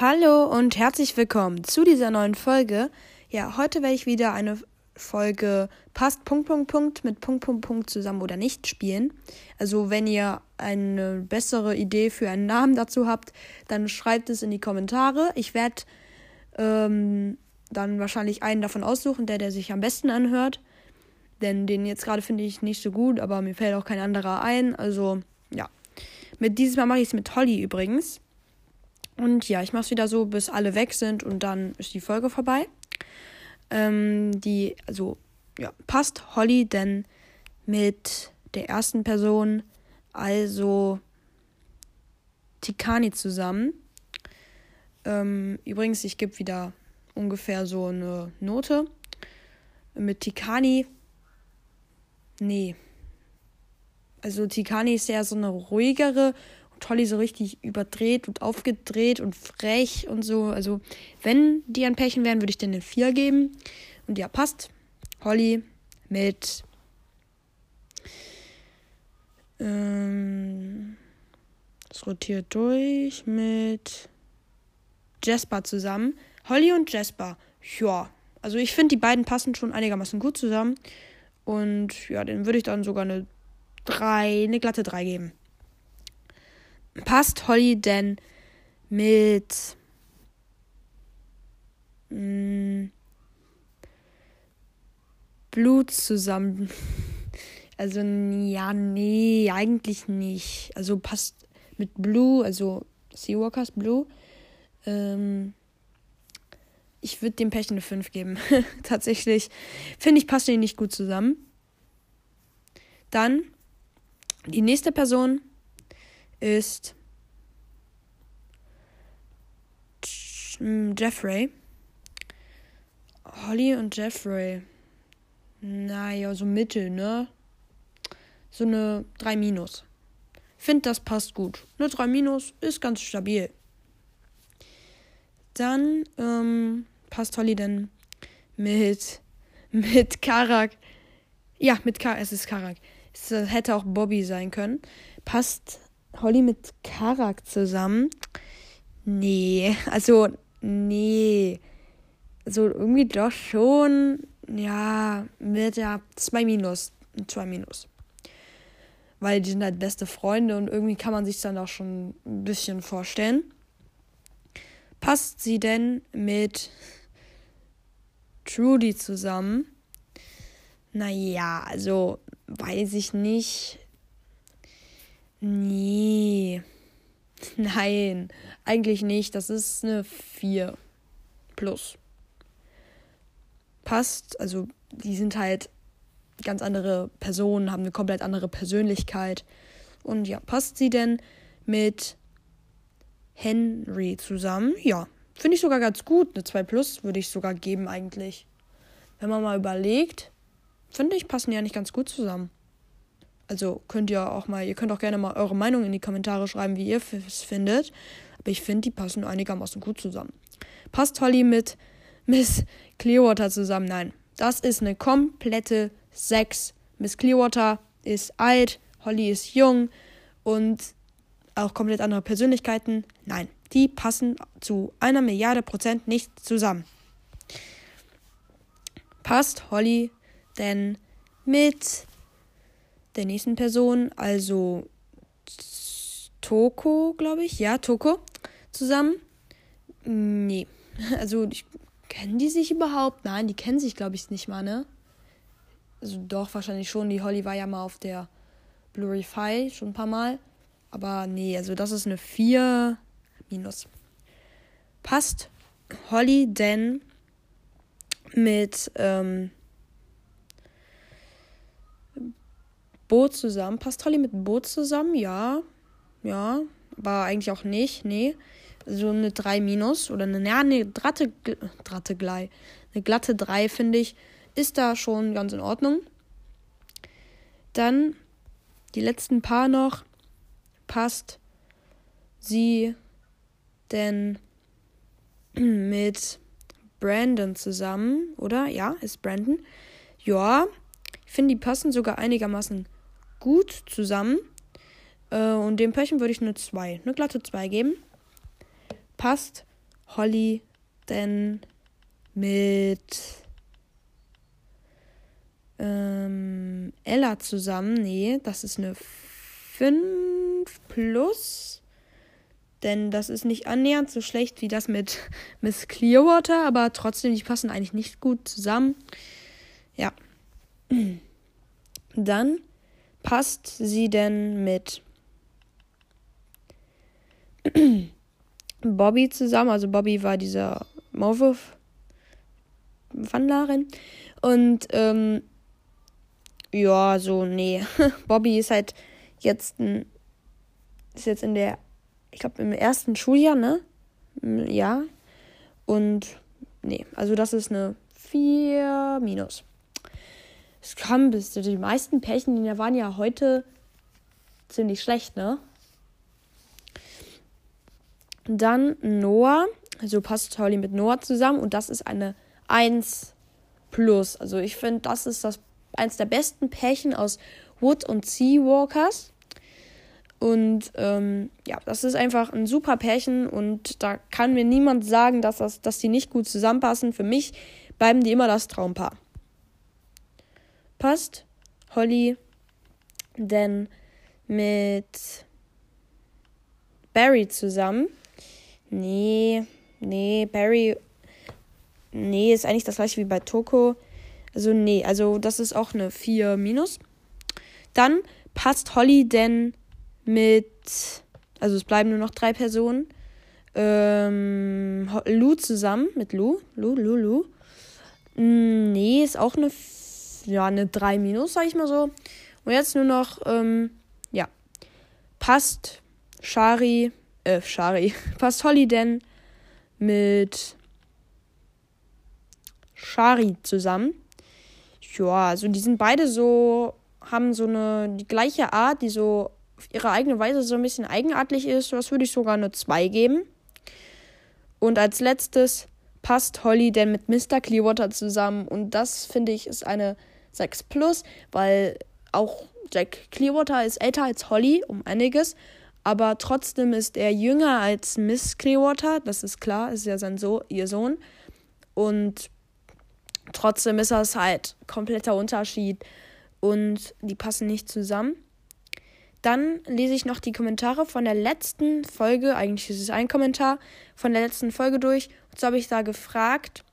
Hallo und herzlich willkommen zu dieser neuen Folge. Ja, heute werde ich wieder eine Folge passt Punkt Punkt Punkt mit Punkt Punkt Punkt zusammen oder nicht spielen. Also wenn ihr eine bessere Idee für einen Namen dazu habt, dann schreibt es in die Kommentare. Ich werde ähm, dann wahrscheinlich einen davon aussuchen, der der sich am besten anhört. Denn den jetzt gerade finde ich nicht so gut, aber mir fällt auch kein anderer ein. Also ja. Mit dieses Mal mache ich es mit Holly übrigens. Und ja, ich mache es wieder so, bis alle weg sind und dann ist die Folge vorbei. Ähm, die, also, ja, passt Holly denn mit der ersten Person, also Tikani zusammen. Ähm, übrigens, ich gebe wieder ungefähr so eine Note. Mit Tikani, nee. Also Tikani ist ja so eine ruhigere Tolly so richtig überdreht und aufgedreht und frech und so. Also, wenn die ein Pärchen wären, würde ich denen eine 4 geben. Und ja, passt. Holly mit. Ähm, es rotiert durch mit Jasper zusammen. Holly und Jasper. Ja, also ich finde, die beiden passen schon einigermaßen gut zusammen. Und ja, den würde ich dann sogar eine 3, eine glatte 3 geben passt Holly denn mit mh, mm, Blut zusammen? Also, ja, nee, eigentlich nicht. Also passt mit Blue, also Seawalkers Blue. Ähm, ich würde dem Pech eine 5 geben. Tatsächlich finde ich, passt die nicht gut zusammen. Dann die nächste Person ist Jeffrey. Holly und Jeffrey. Naja, so mittel, ne? So eine 3 minus. Find, das passt gut. Eine 3 minus ist ganz stabil. Dann ähm, passt Holly denn mit mit Karak. Ja, mit Karak. Es ist Karak. Es hätte auch Bobby sein können. Passt Holly mit Karak zusammen? Nee, also nee. Also irgendwie doch schon, ja, mit ja 2 minus. 2 minus. Weil die sind halt beste Freunde und irgendwie kann man sich dann auch schon ein bisschen vorstellen. Passt sie denn mit Trudy zusammen? Naja, also weiß ich nicht. Nee. Nein, eigentlich nicht. Das ist eine 4 plus. Passt, also die sind halt ganz andere Personen, haben eine komplett andere Persönlichkeit. Und ja, passt sie denn mit Henry zusammen? Ja, finde ich sogar ganz gut. Eine 2 plus würde ich sogar geben eigentlich. Wenn man mal überlegt, finde ich, passen die ja nicht ganz gut zusammen. Also könnt ihr auch mal, ihr könnt auch gerne mal eure Meinung in die Kommentare schreiben, wie ihr es findet. Aber ich finde, die passen einigermaßen gut zusammen. Passt Holly mit Miss Clearwater zusammen? Nein. Das ist eine komplette 6. Miss Clearwater ist alt, Holly ist jung und auch komplett andere Persönlichkeiten. Nein, die passen zu einer Milliarde Prozent nicht zusammen. Passt Holly denn mit der nächsten Person, also Toko, glaube ich. Ja, Toko zusammen. Nee. Also, ich, kennen die sich überhaupt? Nein, die kennen sich, glaube ich, nicht mal, ne? Also, doch, wahrscheinlich schon. Die Holly war ja mal auf der Blurify schon ein paar Mal. Aber nee, also, das ist eine 4 minus. Passt Holly denn mit ähm, Boot zusammen. Passt Holly mit Boot zusammen? Ja. Ja. Aber eigentlich auch nicht. Nee. So eine 3 minus oder eine, ja, eine Dratte, Dratte Glei. Eine glatte 3, finde ich, ist da schon ganz in Ordnung. Dann die letzten paar noch. Passt sie denn mit Brandon zusammen, oder? Ja, ist Brandon. Ja, ich finde, die passen sogar einigermaßen gut zusammen. Äh, und dem Pärchen würde ich eine 2, eine glatte 2 geben. Passt Holly denn mit ähm, Ella zusammen? Nee, das ist eine 5 plus. Denn das ist nicht annähernd so schlecht wie das mit Miss Clearwater, aber trotzdem, die passen eigentlich nicht gut zusammen. Ja. Dann passt sie denn mit Bobby zusammen. Also Bobby war dieser Maulwurf-Wandlerin. Und ähm, ja, so, nee. Bobby ist halt jetzt ein, ist jetzt in der, ich glaube im ersten Schuljahr, ne? Ja. Und nee, also das ist eine 4 minus. Es kam bis die meisten Pärchen, die waren ja heute ziemlich schlecht, ne? Dann Noah, also passt Holly mit Noah zusammen und das ist eine 1 plus. Also ich finde, das ist das eins der besten Pärchen aus Wood und Seawalkers. Und ähm, ja, das ist einfach ein super Pärchen und da kann mir niemand sagen, dass, das, dass die nicht gut zusammenpassen. Für mich bleiben die immer das Traumpaar. Passt Holly denn mit Barry zusammen? Nee, nee, Barry. Nee, ist eigentlich das gleiche wie bei Toko. Also, nee, also das ist auch eine 4 minus. Dann passt Holly denn mit. Also, es bleiben nur noch drei Personen. Ähm, Lou zusammen mit Lou. Lou, Lou, Lou. Hm, nee, ist auch eine. Ja, eine 3 minus, sag ich mal so. Und jetzt nur noch. Ähm, ja. Passt Shari äh, Shari, passt Holly denn mit Shari zusammen? Ja, also die sind beide so, haben so eine, die gleiche Art, die so auf ihre eigene Weise so ein bisschen eigenartig ist. Das würde ich sogar eine 2 geben. Und als letztes passt Holly denn mit Mr. Clearwater zusammen. Und das finde ich ist eine 6 plus, weil auch Jack Clearwater ist älter als Holly um einiges aber trotzdem ist er jünger als Miss Clearwater, das ist klar, ist ja sein so ihr Sohn. Und trotzdem ist das halt kompletter Unterschied und die passen nicht zusammen. Dann lese ich noch die Kommentare von der letzten Folge, eigentlich ist es ein Kommentar, von der letzten Folge durch. Und so habe ich da gefragt,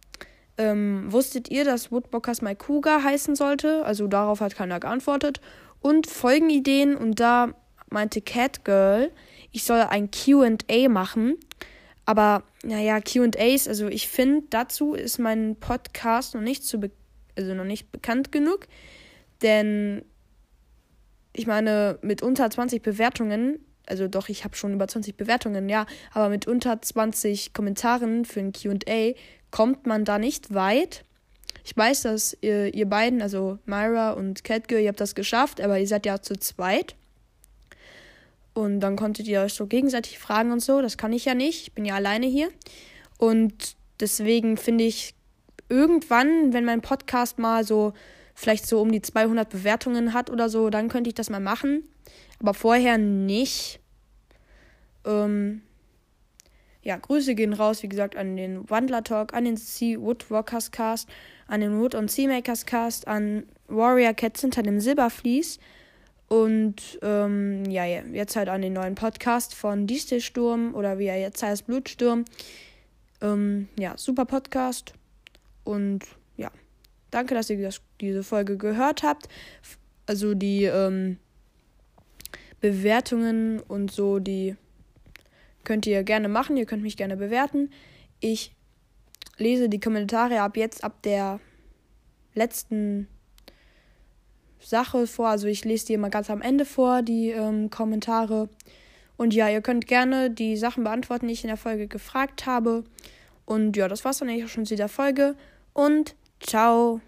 ähm, wusstet ihr, dass Woodbockers My Cougar heißen sollte? Also darauf hat keiner geantwortet. Und Folgenideen und da meinte Catgirl, ich soll ein QA machen. Aber naja, QAs, also ich finde, dazu ist mein Podcast noch nicht zu also noch nicht bekannt genug. Denn ich meine, mit unter 20 Bewertungen, also doch, ich habe schon über 20 Bewertungen, ja, aber mit unter 20 Kommentaren für ein QA kommt man da nicht weit. Ich weiß, dass ihr, ihr beiden, also Myra und Catgirl, ihr habt das geschafft, aber ihr seid ja zu zweit. Und dann konntet ihr euch so gegenseitig fragen und so. Das kann ich ja nicht. Ich bin ja alleine hier. Und deswegen finde ich, irgendwann, wenn mein Podcast mal so vielleicht so um die 200 Bewertungen hat oder so, dann könnte ich das mal machen. Aber vorher nicht. Ähm, ja, Grüße gehen raus, wie gesagt, an den Wandler Talk, an den Sea Woodwalkers Cast, an den Wood und Seamakers Cast, an Warrior Cats hinter dem Silberflies. Und ähm, ja, jetzt halt an den neuen Podcast von Dieselsturm oder wie er jetzt heißt, Blutsturm. Ähm, ja, super Podcast. Und ja, danke, dass ihr das, diese Folge gehört habt. Also die ähm, Bewertungen und so, die könnt ihr gerne machen. Ihr könnt mich gerne bewerten. Ich lese die Kommentare ab jetzt, ab der letzten Sache vor. Also ich lese die immer ganz am Ende vor, die ähm, Kommentare. Und ja, ihr könnt gerne die Sachen beantworten, die ich in der Folge gefragt habe. Und ja, das war's dann eigentlich auch schon zu dieser Folge. Und ciao.